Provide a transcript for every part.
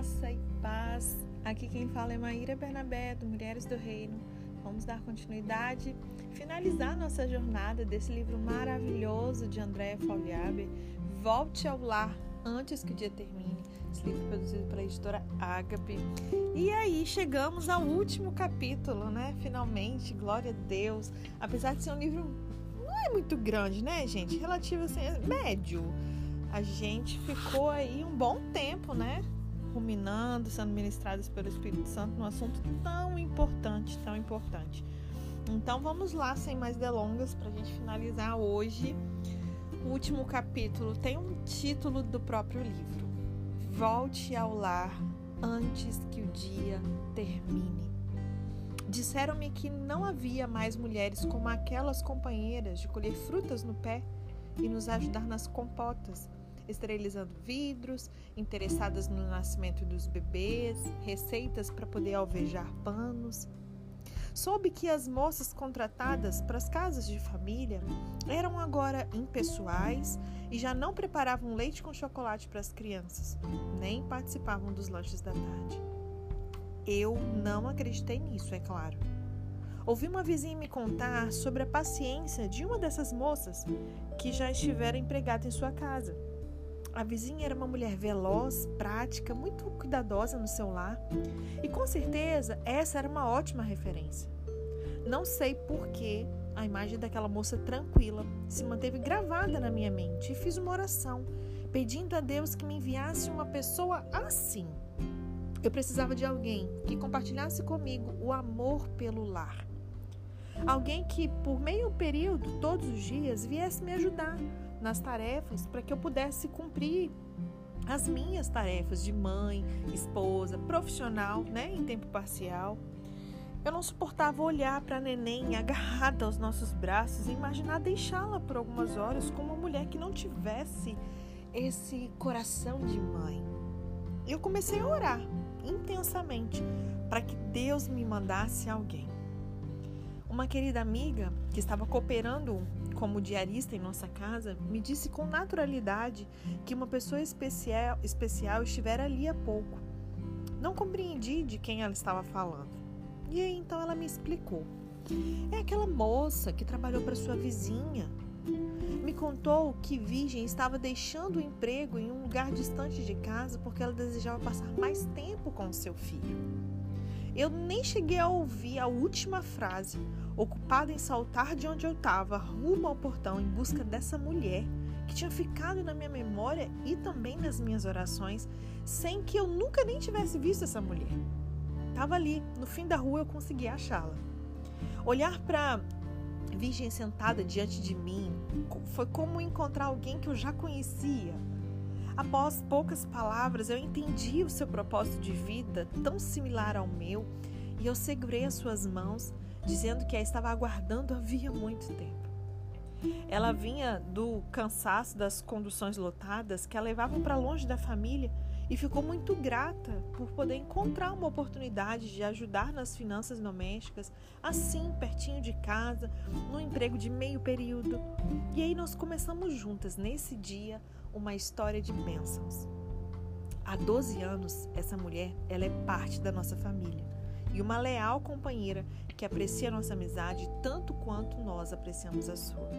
Graça e paz. Aqui quem fala é Maíra Bernabé, do Mulheres do Reino. Vamos dar continuidade, finalizar nossa jornada desse livro maravilhoso de Andréa Fauliaber, Volte ao Lar Antes que o Dia Termine. Esse livro produzido pela editora Ágape. E aí chegamos ao último capítulo, né? Finalmente, glória a Deus. Apesar de ser um livro não é muito grande, né, gente? Relativo assim, é médio a gente ficou aí um bom tempo, né? Ruminando, sendo ministrados pelo Espírito Santo num assunto tão importante, tão importante. Então vamos lá, sem mais delongas, para a gente finalizar hoje. O último capítulo tem um título do próprio livro: Volte ao lar antes que o dia termine. Disseram-me que não havia mais mulheres como aquelas companheiras de colher frutas no pé e nos ajudar nas compotas esterilizando vidros, interessadas no nascimento dos bebês, receitas para poder alvejar panos. Soube que as moças contratadas para as casas de família eram agora impessoais e já não preparavam leite com chocolate para as crianças, nem participavam dos lanches da tarde. Eu não acreditei nisso, é claro. Ouvi uma vizinha me contar sobre a paciência de uma dessas moças que já estivera empregada em sua casa a vizinha era uma mulher veloz, prática, muito cuidadosa no seu lar, e com certeza essa era uma ótima referência. Não sei por que a imagem daquela moça tranquila se manteve gravada na minha mente e fiz uma oração, pedindo a Deus que me enviasse uma pessoa assim. Eu precisava de alguém que compartilhasse comigo o amor pelo lar. Alguém que, por meio período, todos os dias, viesse me ajudar nas tarefas para que eu pudesse cumprir as minhas tarefas de mãe, esposa, profissional, né, em tempo parcial. Eu não suportava olhar para a neném agarrada aos nossos braços e imaginar deixá-la por algumas horas com uma mulher que não tivesse esse coração de mãe. Eu comecei a orar intensamente para que Deus me mandasse alguém. Uma querida amiga que estava cooperando como diarista em nossa casa me disse com naturalidade que uma pessoa especial, especial estivera ali há pouco. Não compreendi de quem ela estava falando. E aí então ela me explicou. É aquela moça que trabalhou para sua vizinha. Me contou que Virgem estava deixando o emprego em um lugar distante de casa porque ela desejava passar mais tempo com seu filho. Eu nem cheguei a ouvir a última frase, ocupada em saltar de onde eu estava, rumo ao portão em busca dessa mulher que tinha ficado na minha memória e também nas minhas orações, sem que eu nunca nem tivesse visto essa mulher. Estava ali, no fim da rua eu consegui achá-la. Olhar para Virgem sentada diante de mim foi como encontrar alguém que eu já conhecia Após poucas palavras, eu entendi o seu propósito de vida, tão similar ao meu, e eu segurei as suas mãos, dizendo que a estava aguardando havia muito tempo. Ela vinha do cansaço das conduções lotadas que a levavam para longe da família e ficou muito grata por poder encontrar uma oportunidade de ajudar nas finanças domésticas, assim, pertinho de casa, no emprego de meio período. E aí nós começamos juntas nesse dia uma história de bênçãos. Há 12 anos, essa mulher ela é parte da nossa família e uma leal companheira que aprecia nossa amizade tanto quanto nós apreciamos a sua.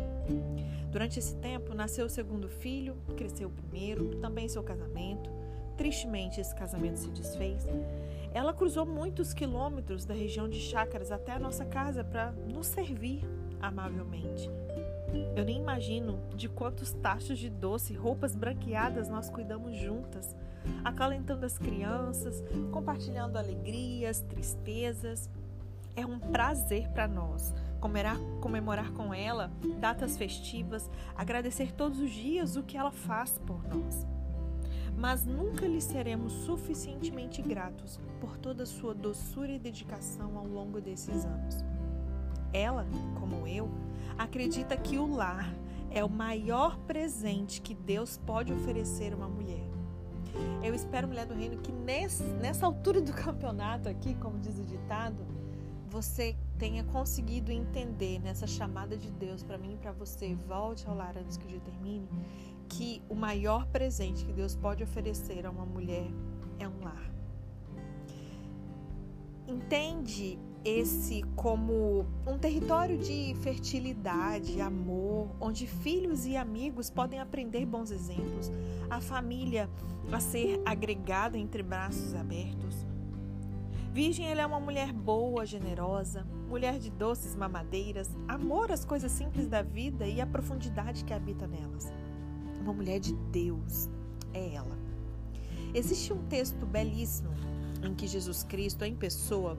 Durante esse tempo, nasceu o segundo filho, cresceu o primeiro, também seu casamento. Tristemente, esse casamento se desfez. Ela cruzou muitos quilômetros da região de Chácaras até a nossa casa para nos servir amavelmente. Eu nem imagino de quantos tachos de doce, roupas branqueadas nós cuidamos juntas, acalentando as crianças, compartilhando alegrias, tristezas. É um prazer para nós comemorar, comemorar com ela datas festivas, agradecer todos os dias o que ela faz por nós. Mas nunca lhe seremos suficientemente gratos por toda sua doçura e dedicação ao longo desses anos. Ela, como eu, acredita que o lar é o maior presente que Deus pode oferecer a uma mulher. Eu espero, mulher do reino, que nesse, nessa altura do campeonato aqui, como diz o ditado, você tenha conseguido entender nessa chamada de Deus para mim e para você, volte ao lar antes que o dia termine, que o maior presente que Deus pode oferecer a uma mulher é um lar. Entende esse como um território de fertilidade, amor, onde filhos e amigos podem aprender bons exemplos, a família a ser agregada entre braços abertos. Virgem, ela é uma mulher boa, generosa, mulher de doces mamadeiras, amor às coisas simples da vida e a profundidade que habita nelas. Uma mulher de Deus é ela. Existe um texto belíssimo em que Jesus Cristo, em pessoa,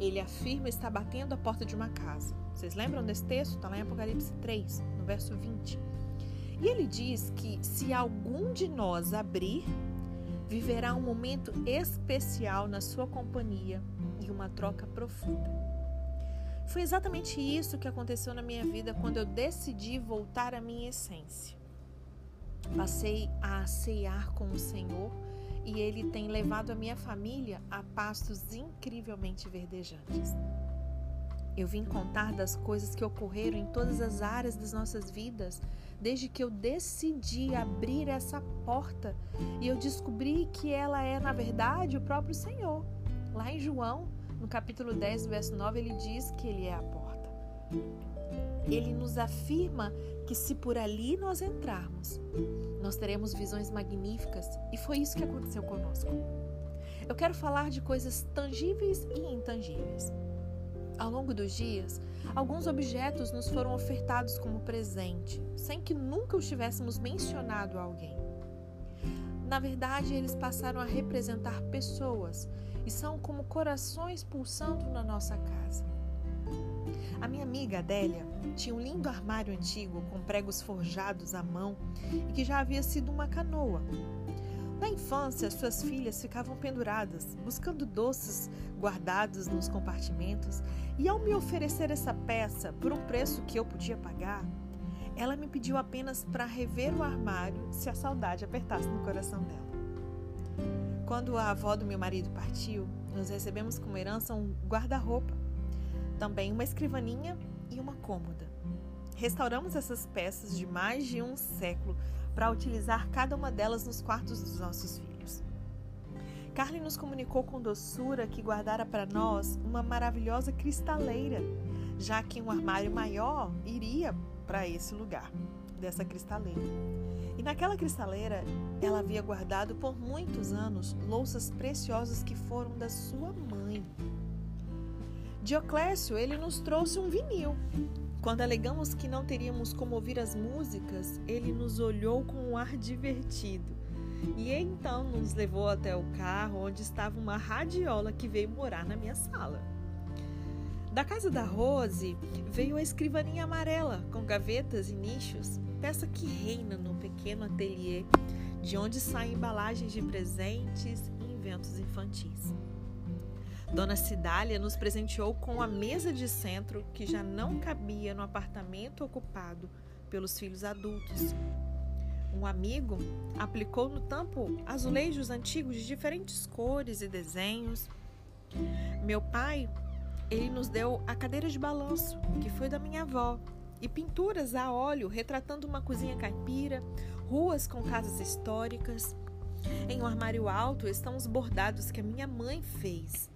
ele afirma estar batendo a porta de uma casa. Vocês lembram desse texto? Está lá em Apocalipse 3, no verso 20. E ele diz que se algum de nós abrir, viverá um momento especial na sua companhia e uma troca profunda. Foi exatamente isso que aconteceu na minha vida quando eu decidi voltar à minha essência. Passei a ceiar com o Senhor e ele tem levado a minha família a pastos incrivelmente verdejantes. Eu vim contar das coisas que ocorreram em todas as áreas das nossas vidas desde que eu decidi abrir essa porta e eu descobri que ela é, na verdade, o próprio Senhor. Lá em João, no capítulo 10, verso 9, ele diz que ele é a porta. Ele nos afirma que se por ali nós entrarmos, nós teremos visões magníficas e foi isso que aconteceu conosco. Eu quero falar de coisas tangíveis e intangíveis. Ao longo dos dias, alguns objetos nos foram ofertados como presente, sem que nunca os tivéssemos mencionado a alguém. Na verdade, eles passaram a representar pessoas e são como corações pulsando na nossa casa. A minha amiga Adélia tinha um lindo armário antigo com pregos forjados à mão e que já havia sido uma canoa. Na infância, suas filhas ficavam penduradas, buscando doces guardados nos compartimentos, e ao me oferecer essa peça por um preço que eu podia pagar, ela me pediu apenas para rever o armário se a saudade apertasse no coração dela. Quando a avó do meu marido partiu, nós recebemos como herança um guarda-roupa também uma escrivaninha e uma cômoda. Restauramos essas peças de mais de um século para utilizar cada uma delas nos quartos dos nossos filhos. Carly nos comunicou com doçura que guardara para nós uma maravilhosa cristaleira, já que um armário maior iria para esse lugar dessa cristaleira. E naquela cristaleira, ela havia guardado por muitos anos louças preciosas que foram da sua mãe. Dioclésio, ele nos trouxe um vinil. Quando alegamos que não teríamos como ouvir as músicas, ele nos olhou com um ar divertido. E então nos levou até o carro onde estava uma radiola que veio morar na minha sala. Da casa da Rose veio a escrivaninha amarela com gavetas e nichos, peça que reina no pequeno ateliê, de onde saem embalagens de presentes e inventos infantis. Dona Cidália nos presenteou com a mesa de centro que já não cabia no apartamento ocupado pelos filhos adultos. Um amigo aplicou no tampo azulejos antigos de diferentes cores e desenhos. Meu pai, ele nos deu a cadeira de balanço, que foi da minha avó, e pinturas a óleo retratando uma cozinha caipira, ruas com casas históricas. Em um armário alto estão os bordados que a minha mãe fez,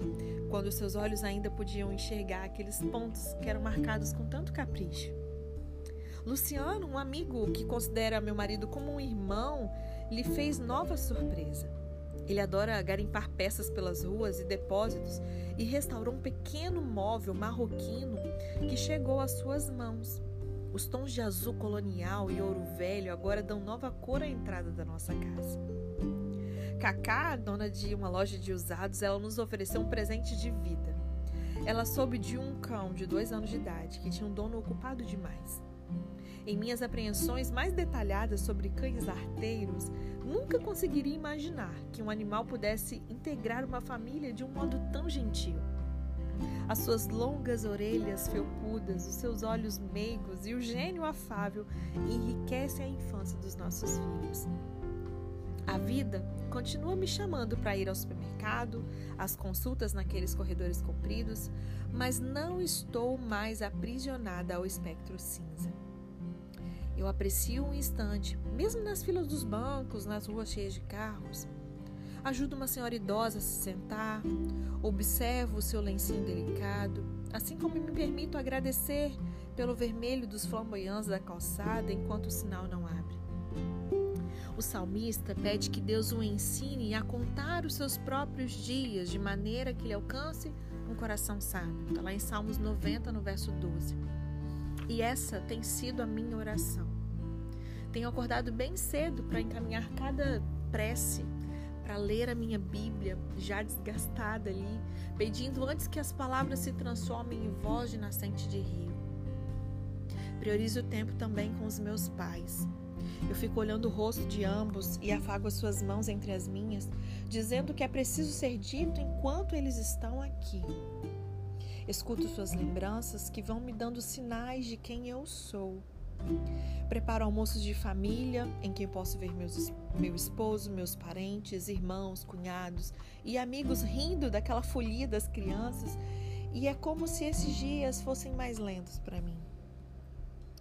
quando seus olhos ainda podiam enxergar aqueles pontos que eram marcados com tanto capricho. Luciano, um amigo que considera meu marido como um irmão, lhe fez nova surpresa. Ele adora garimpar peças pelas ruas e depósitos e restaurou um pequeno móvel marroquino que chegou às suas mãos. Os tons de azul colonial e ouro velho agora dão nova cor à entrada da nossa casa. Cacá, dona de uma loja de usados, ela nos ofereceu um presente de vida. Ela soube de um cão de dois anos de idade que tinha um dono ocupado demais. Em minhas apreensões mais detalhadas sobre cães arteiros, nunca conseguiria imaginar que um animal pudesse integrar uma família de um modo tão gentil. As suas longas orelhas felpudas, os seus olhos meigos e o gênio afável enriquecem a infância dos nossos filhos. A vida continua me chamando para ir ao supermercado, às consultas naqueles corredores compridos, mas não estou mais aprisionada ao espectro cinza. Eu aprecio um instante, mesmo nas filas dos bancos, nas ruas cheias de carros. Ajudo uma senhora idosa a se sentar, observo o seu lencinho delicado, assim como me permito agradecer pelo vermelho dos flamboyantes da calçada enquanto o sinal não abre. O salmista pede que Deus o ensine a contar os seus próprios dias de maneira que ele alcance um coração sábio. Está lá em Salmos 90, no verso 12. E essa tem sido a minha oração. Tenho acordado bem cedo para encaminhar cada prece para ler a minha Bíblia, já desgastada ali, pedindo antes que as palavras se transformem em voz de nascente de rio. Priorizo o tempo também com os meus pais. Eu fico olhando o rosto de ambos e afago as suas mãos entre as minhas, dizendo que é preciso ser dito enquanto eles estão aqui. Escuto suas lembranças que vão me dando sinais de quem eu sou. Preparo almoços de família em que posso ver meus, meu esposo, meus parentes, irmãos, cunhados e amigos rindo daquela folia das crianças, e é como se esses dias fossem mais lentos para mim.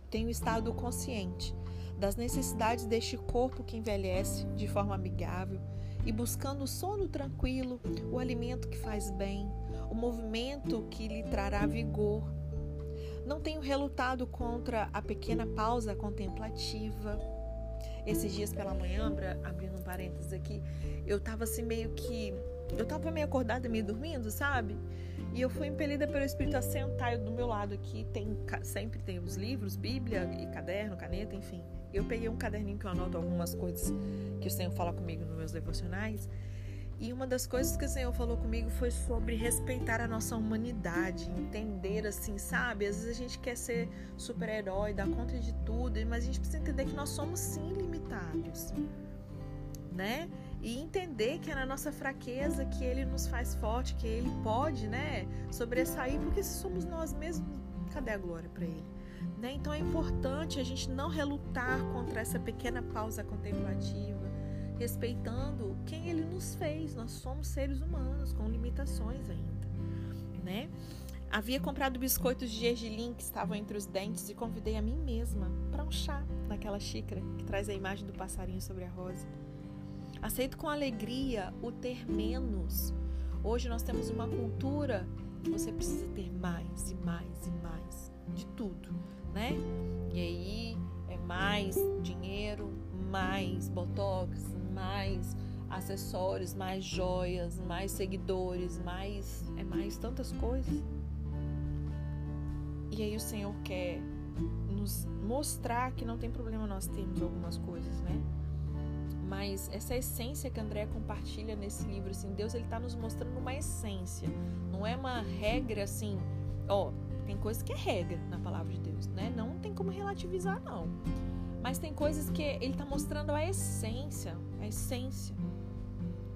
Tenho estado consciente das necessidades deste corpo que envelhece de forma amigável e buscando o sono tranquilo, o alimento que faz bem, o movimento que lhe trará vigor não tenho relutado contra a pequena pausa contemplativa. Esses dias pela manhã, abrindo um parênteses aqui, eu tava assim meio que. Eu tava meio acordada, meio dormindo, sabe? E eu fui impelida pelo Espírito a sentar do meu lado aqui. Tem, sempre tem os livros, Bíblia e caderno, caneta, enfim. Eu peguei um caderninho que eu anoto algumas coisas que o Senhor fala comigo nos meus devocionais. E uma das coisas que o Senhor falou comigo foi sobre respeitar a nossa humanidade, entender assim, sabe? Às vezes a gente quer ser super-herói, dar conta de tudo, mas a gente precisa entender que nós somos sim limitados, né? E entender que é na nossa fraqueza que Ele nos faz forte, que Ele pode, né, sobressair, porque se somos nós mesmos, cadê a glória para Ele? Né? Então é importante a gente não relutar contra essa pequena pausa contemplativa respeitando quem ele nos fez. Nós somos seres humanos com limitações ainda, né? Havia comprado biscoitos de gergelim que estavam entre os dentes e convidei a mim mesma para um chá naquela xícara que traz a imagem do passarinho sobre a rosa. Aceito com alegria o ter menos. Hoje nós temos uma cultura que você precisa ter mais e mais e mais de tudo, né? E aí é mais dinheiro, mais botox, mais acessórios, mais joias, mais seguidores, mais é mais tantas coisas. E aí o Senhor quer nos mostrar que não tem problema nós termos algumas coisas, né? Mas essa essência que André compartilha nesse livro, assim, Deus ele está nos mostrando uma essência, não é uma regra assim, ó, tem coisas que é regra na palavra de Deus, né? Não tem como relativizar não. Mas tem coisas que ele está mostrando a essência, a essência.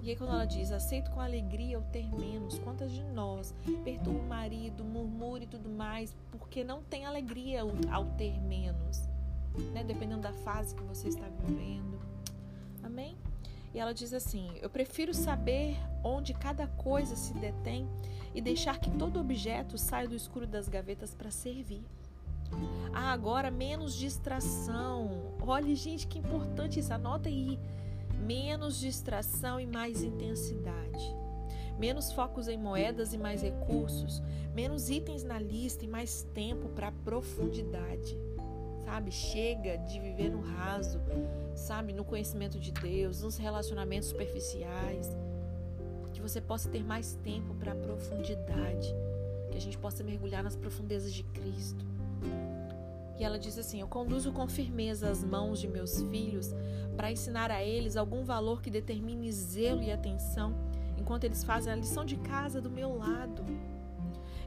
E aí quando ela diz, aceito com alegria o ter menos, quantas de nós perturba o marido, murmura e tudo mais, porque não tem alegria ao ter menos, né? Dependendo da fase que você está vivendo. Amém? E ela diz assim: Eu prefiro saber onde cada coisa se detém e deixar que todo objeto saia do escuro das gavetas para servir. Ah, agora menos distração. Olha, gente, que importante isso. Anota aí. Menos distração e mais intensidade. Menos focos em moedas e mais recursos. Menos itens na lista e mais tempo para profundidade. Sabe? Chega de viver no raso, sabe? No conhecimento de Deus, nos relacionamentos superficiais. Que você possa ter mais tempo para profundidade. Que a gente possa mergulhar nas profundezas de Cristo e ela diz assim: Eu conduzo com firmeza as mãos de meus filhos para ensinar a eles algum valor que determine zelo e atenção enquanto eles fazem a lição de casa do meu lado.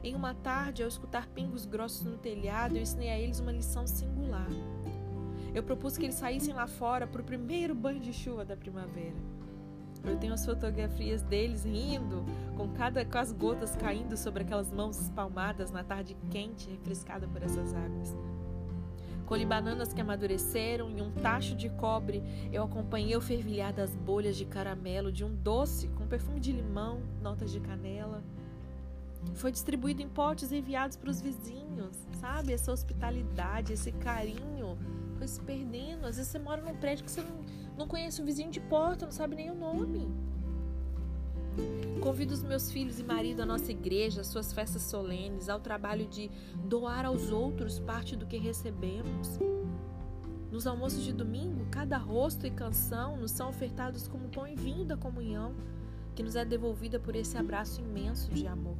Em uma tarde, ao escutar pingos grossos no telhado, eu ensinei a eles uma lição singular. Eu propus que eles saíssem lá fora para o primeiro banho de chuva da primavera. Eu tenho as fotografias deles rindo, com cada com as gotas caindo sobre aquelas mãos espalmadas na tarde quente, refrescada por essas águas. Colhi bananas que amadureceram e um tacho de cobre. Eu acompanhei o fervilhar das bolhas de caramelo de um doce com perfume de limão, notas de canela. Foi distribuído em potes enviados para os vizinhos, sabe? Essa hospitalidade, esse carinho foi se perdendo. Às vezes você mora num prédio que você não, não conhece o vizinho de porta, não sabe nem o nome. Convido os meus filhos e marido à nossa igreja, às suas festas solenes, ao trabalho de doar aos outros parte do que recebemos. Nos almoços de domingo, cada rosto e canção nos são ofertados como pão e vinho da comunhão, que nos é devolvida por esse abraço imenso de amor.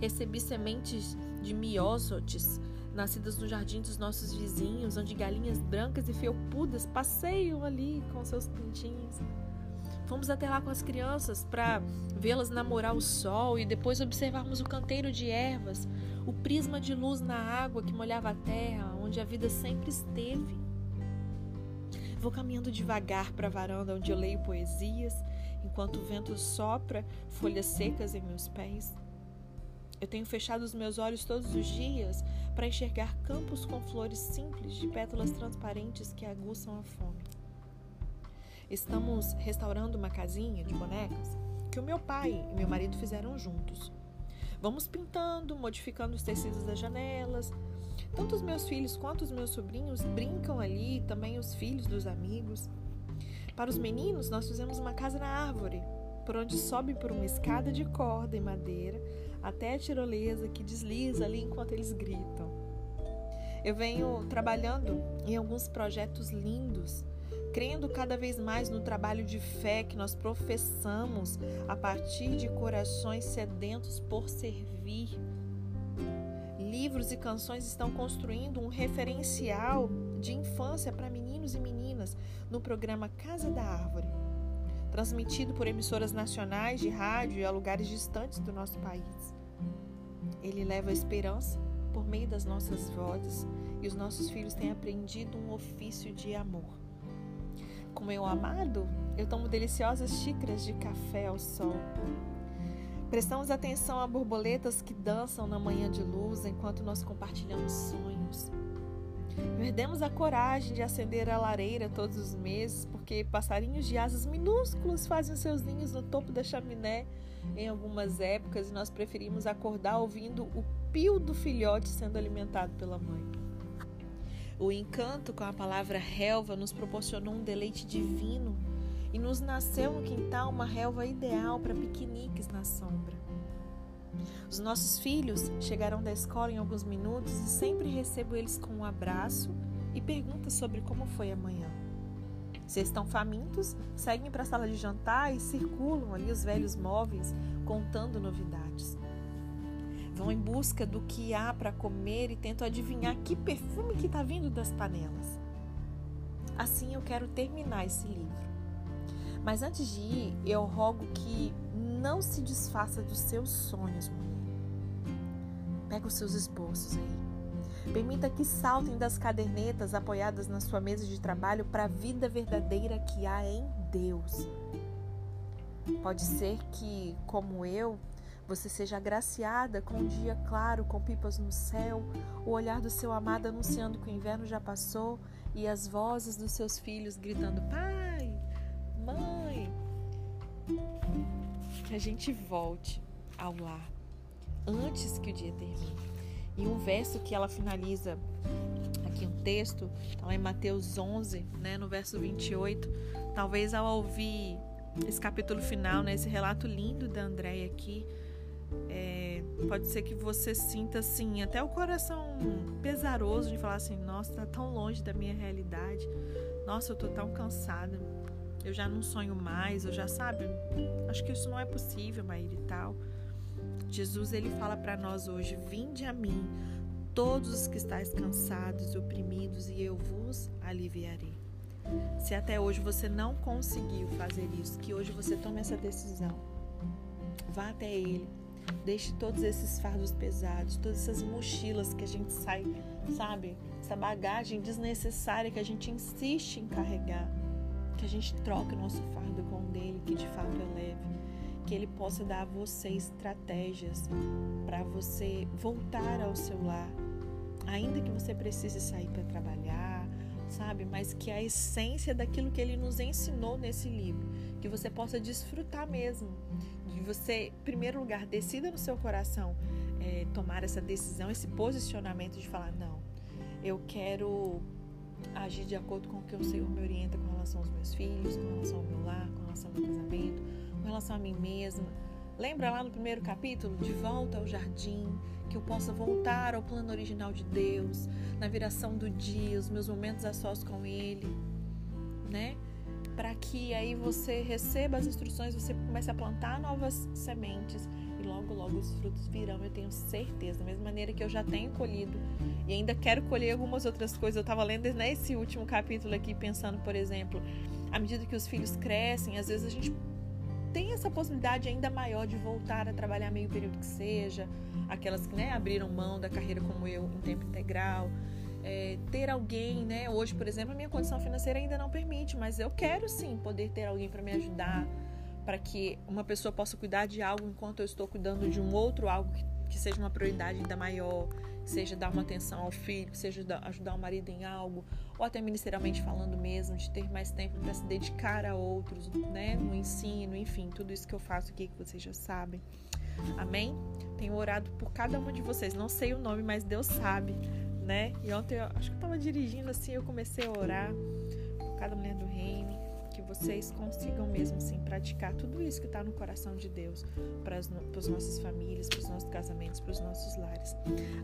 Recebi sementes de miósotes, nascidas no jardim dos nossos vizinhos, onde galinhas brancas e felpudas passeiam ali com seus pintinhos. Fomos até lá com as crianças para vê-las namorar o sol e depois observarmos o canteiro de ervas, o prisma de luz na água que molhava a terra, onde a vida sempre esteve. Vou caminhando devagar para a varanda onde eu leio poesias, enquanto o vento sopra folhas secas em meus pés. Eu tenho fechado os meus olhos todos os dias para enxergar campos com flores simples de pétalas transparentes que aguçam a fome. Estamos restaurando uma casinha de bonecas que o meu pai e meu marido fizeram juntos. Vamos pintando, modificando os tecidos das janelas. Tanto os meus filhos quanto os meus sobrinhos brincam ali, também os filhos dos amigos. Para os meninos, nós fizemos uma casa na árvore, por onde sobe por uma escada de corda e madeira até a tirolesa que desliza ali enquanto eles gritam. Eu venho trabalhando em alguns projetos lindos, crendo cada vez mais no trabalho de fé que nós professamos a partir de corações sedentos por servir. Livros e canções estão construindo um referencial de infância para meninos e meninas no programa Casa da Árvore transmitido por emissoras nacionais de rádio a lugares distantes do nosso país. Ele leva esperança por meio das nossas vozes e os nossos filhos têm aprendido um ofício de amor. Com meu amado, eu tomo deliciosas xícaras de café ao sol. Prestamos atenção a borboletas que dançam na manhã de luz enquanto nós compartilhamos sonhos. Perdemos a coragem de acender a lareira todos os meses porque passarinhos de asas minúsculos fazem seus ninhos no topo da chaminé em algumas épocas e nós preferimos acordar ouvindo o pio do filhote sendo alimentado pela mãe. O encanto com a palavra relva nos proporcionou um deleite divino e nos nasceu no quintal uma relva ideal para piqueniques na sombra. Os nossos filhos chegarão da escola em alguns minutos e sempre recebo eles com um abraço e perguntas sobre como foi amanhã. Se estão famintos, seguem para a sala de jantar e circulam ali os velhos móveis contando novidades. Vão em busca do que há para comer e tentam adivinhar que perfume que está vindo das panelas. Assim eu quero terminar esse livro. Mas antes de ir, eu rogo que não se desfaça dos seus sonhos, mulher. Pega os seus esboços aí. Permita que saltem das cadernetas apoiadas na sua mesa de trabalho para a vida verdadeira que há em Deus. Pode ser que, como eu, você seja agraciada com um dia claro, com pipas no céu, o olhar do seu amado anunciando que o inverno já passou e as vozes dos seus filhos gritando: Pai, que a gente volte ao lar antes que o dia termine. E um verso que ela finaliza aqui um texto, está lá em Mateus 11, né, no verso 28. Talvez ao ouvir esse capítulo final, né, esse relato lindo da Andréia aqui, é, pode ser que você sinta assim, até o coração pesaroso de falar assim: nossa, tá tão longe da minha realidade, nossa, eu tô tão cansada eu já não sonho mais, eu já sabe, acho que isso não é possível, Maíra e tal. Jesus ele fala para nós hoje: "Vinde a mim, todos os que estáis cansados e oprimidos, e eu vos aliviarei". Se até hoje você não conseguiu fazer isso, que hoje você tome essa decisão. Vá até ele. Deixe todos esses fardos pesados, todas essas mochilas que a gente sai, sabe? Essa bagagem desnecessária que a gente insiste em carregar que a gente troque o nosso fardo com o dele, que de fato é leve, que ele possa dar a você estratégias para você voltar ao seu lar, ainda que você precise sair para trabalhar, sabe? Mas que a essência daquilo que ele nos ensinou nesse livro, que você possa desfrutar mesmo, de você, em primeiro lugar, decida no seu coração é, tomar essa decisão, esse posicionamento de falar não, eu quero agir de acordo com o que o Senhor me orienta com relação aos meus filhos, com relação ao meu lar, com relação ao meu casamento, com relação a mim mesma. Lembra lá no primeiro capítulo? De volta ao jardim, que eu possa voltar ao plano original de Deus, na viração do dia, os meus momentos a sós com Ele, né? Para que aí você receba as instruções, você comece a plantar novas sementes e logo, logo os frutos virão, eu tenho certeza. Da mesma maneira que eu já tenho colhido e ainda quero colher algumas outras coisas. Eu estava lendo nesse último capítulo aqui, pensando, por exemplo, à medida que os filhos crescem, às vezes a gente tem essa possibilidade ainda maior de voltar a trabalhar meio período que seja, aquelas que né, abriram mão da carreira como eu em tempo integral. É, ter alguém, né? Hoje, por exemplo, a minha condição financeira ainda não permite, mas eu quero sim poder ter alguém para me ajudar, para que uma pessoa possa cuidar de algo enquanto eu estou cuidando de um outro algo que, que seja uma prioridade ainda maior, seja dar uma atenção ao filho, seja ajudar o marido em algo, ou até ministerialmente falando mesmo, de ter mais tempo para se dedicar a outros, né, no ensino, enfim, tudo isso que eu faço aqui que vocês já sabem. Amém? Tenho orado por cada um de vocês. Não sei o nome, mas Deus sabe, né? E ontem eu acho que eu estava dirigindo assim, eu comecei a orar por cada mulher do reino vocês consigam mesmo assim praticar tudo isso que está no coração de Deus para as nossas famílias, para os nossos casamentos, para os nossos lares.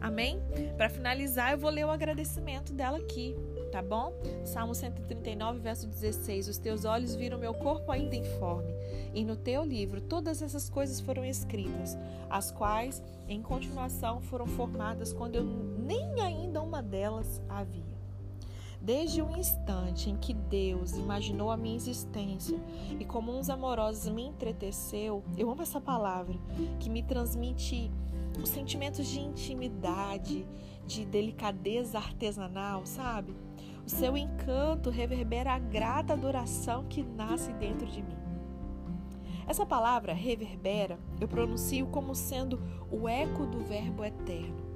Amém? Para finalizar, eu vou ler o agradecimento dela aqui, tá bom? Salmo 139, verso 16: Os teus olhos viram meu corpo ainda informe, e no teu livro todas essas coisas foram escritas, as quais, em continuação, foram formadas quando eu nem ainda uma delas havia. Desde o instante em que Deus imaginou a minha existência e como uns amorosos me entreteceu, eu amo essa palavra, que me transmite os sentimentos de intimidade, de delicadeza artesanal, sabe? O seu encanto reverbera a grata adoração que nasce dentro de mim. Essa palavra reverbera eu pronuncio como sendo o eco do Verbo eterno.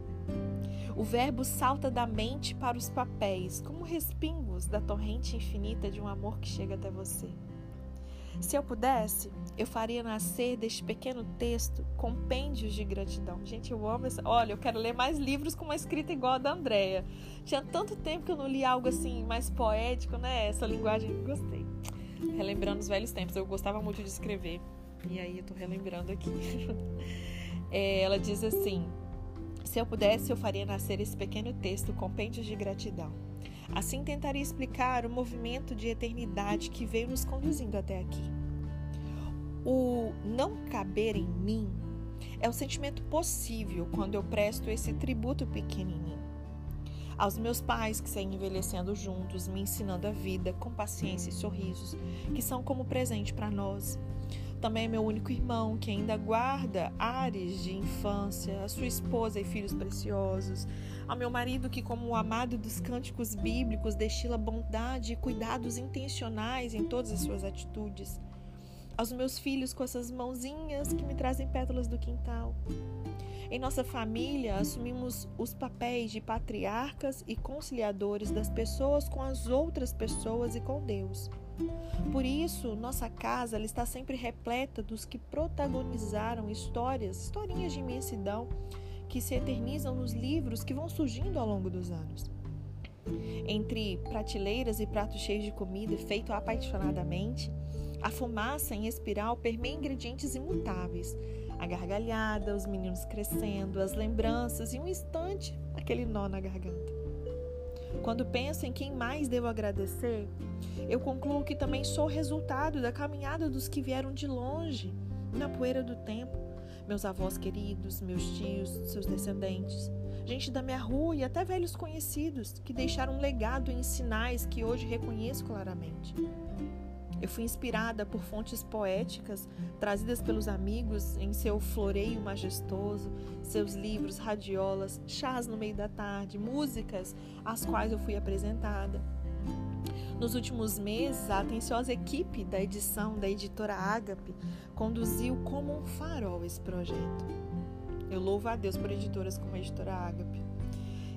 O verbo salta da mente para os papéis, como respingos da torrente infinita de um amor que chega até você. Se eu pudesse, eu faria nascer deste pequeno texto compêndios de gratidão. Gente, eu amo essa. Olha, eu quero ler mais livros com uma escrita igual a da Andrea. Tinha tanto tempo que eu não li algo assim mais poético, né? Essa linguagem, gostei. Relembrando os velhos tempos, eu gostava muito de escrever. E aí eu tô relembrando aqui. É, ela diz assim: se eu pudesse, eu faria nascer esse pequeno texto compêndios de gratidão. Assim tentaria explicar o movimento de eternidade que veio nos conduzindo até aqui. O não caber em mim é o sentimento possível quando eu presto esse tributo pequenininho. Aos meus pais que seguem envelhecendo juntos, me ensinando a vida com paciência e sorrisos, que são como presente para nós, também é meu único irmão, que ainda guarda ares de infância, a sua esposa e filhos preciosos, ao meu marido, que, como o amado dos cânticos bíblicos, destila bondade e cuidados intencionais em todas as suas atitudes, aos meus filhos com essas mãozinhas que me trazem pétalas do quintal. Em nossa família, assumimos os papéis de patriarcas e conciliadores das pessoas com as outras pessoas e com Deus. Por isso, nossa casa ela está sempre repleta dos que protagonizaram histórias, historinhas de imensidão que se eternizam nos livros que vão surgindo ao longo dos anos. Entre prateleiras e pratos cheios de comida feito apaixonadamente, a fumaça em espiral permeia ingredientes imutáveis. A gargalhada, os meninos crescendo, as lembranças e um instante aquele nó na garganta. Quando penso em quem mais devo agradecer, eu concluo que também sou resultado da caminhada dos que vieram de longe, na poeira do tempo, meus avós queridos, meus tios, seus descendentes, gente da minha rua e até velhos conhecidos que deixaram um legado em sinais que hoje reconheço claramente. Eu fui inspirada por fontes poéticas trazidas pelos amigos em seu floreio majestoso, seus livros, radiolas, chás no meio da tarde, músicas às quais eu fui apresentada. Nos últimos meses, a atenciosa equipe da edição da editora Ágape conduziu como um farol esse projeto. Eu louvo a Deus por editoras como a editora Ágape.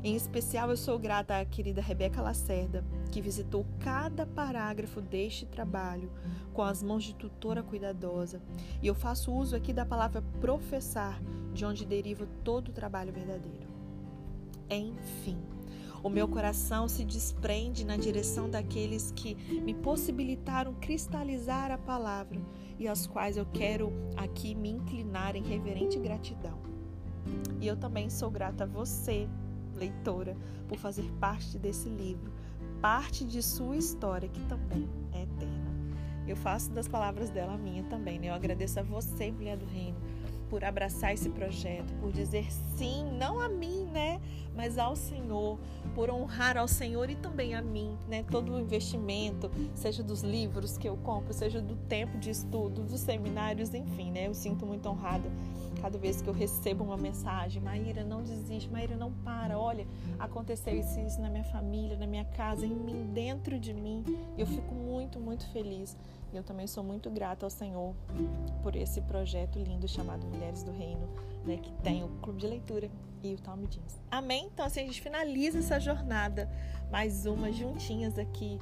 Em especial, eu sou grata à querida Rebeca Lacerda, que visitou cada parágrafo deste trabalho com as mãos de tutora cuidadosa. E eu faço uso aqui da palavra professar, de onde deriva todo o trabalho verdadeiro. Enfim, O meu coração se desprende na direção daqueles que me possibilitaram cristalizar a palavra e aos quais eu quero aqui me inclinar em reverente gratidão. E eu também sou grata a você, leitora, por fazer parte desse livro, parte de sua história que também é eterna. Eu faço das palavras dela a minha também, né? Eu agradeço a você, mulher do reino, por abraçar esse projeto, por dizer sim, não a mim, né, mas ao Senhor, por honrar ao Senhor e também a mim, né, todo o investimento, seja dos livros que eu compro, seja do tempo de estudo, dos seminários, enfim, né, eu sinto muito honrada cada vez que eu recebo uma mensagem, Maíra, não desiste, Maíra, não para, olha, aconteceu isso, isso na minha família, na minha casa, em mim, dentro de mim, eu fico muito, muito feliz e eu também sou muito grata ao Senhor por esse projeto lindo chamado Mulheres do Reino, né, que tem o clube de leitura e o Talmud Jeans. Amém? Então assim a gente finaliza essa jornada, mais uma juntinhas aqui.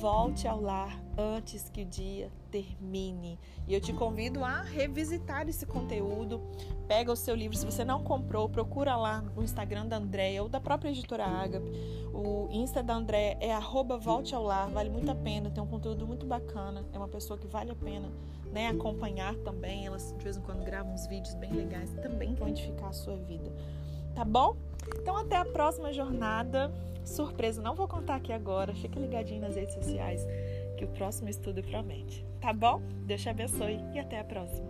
Volte ao lar antes que o dia termine. E eu te convido a revisitar esse conteúdo. Pega o seu livro, se você não comprou, procura lá no Instagram da Andréia ou da própria editora Agape. O Insta da André é volte ao lar, vale muito a pena, tem um conteúdo muito bacana, é uma pessoa que vale a pena né, acompanhar também. Elas de vez em quando gravam uns vídeos bem legais que também vão edificar a sua vida tá bom? Então até a próxima jornada. Surpresa, não vou contar aqui agora. Fica ligadinho nas redes sociais que o próximo estudo promete. Tá bom? Deus te abençoe e até a próxima.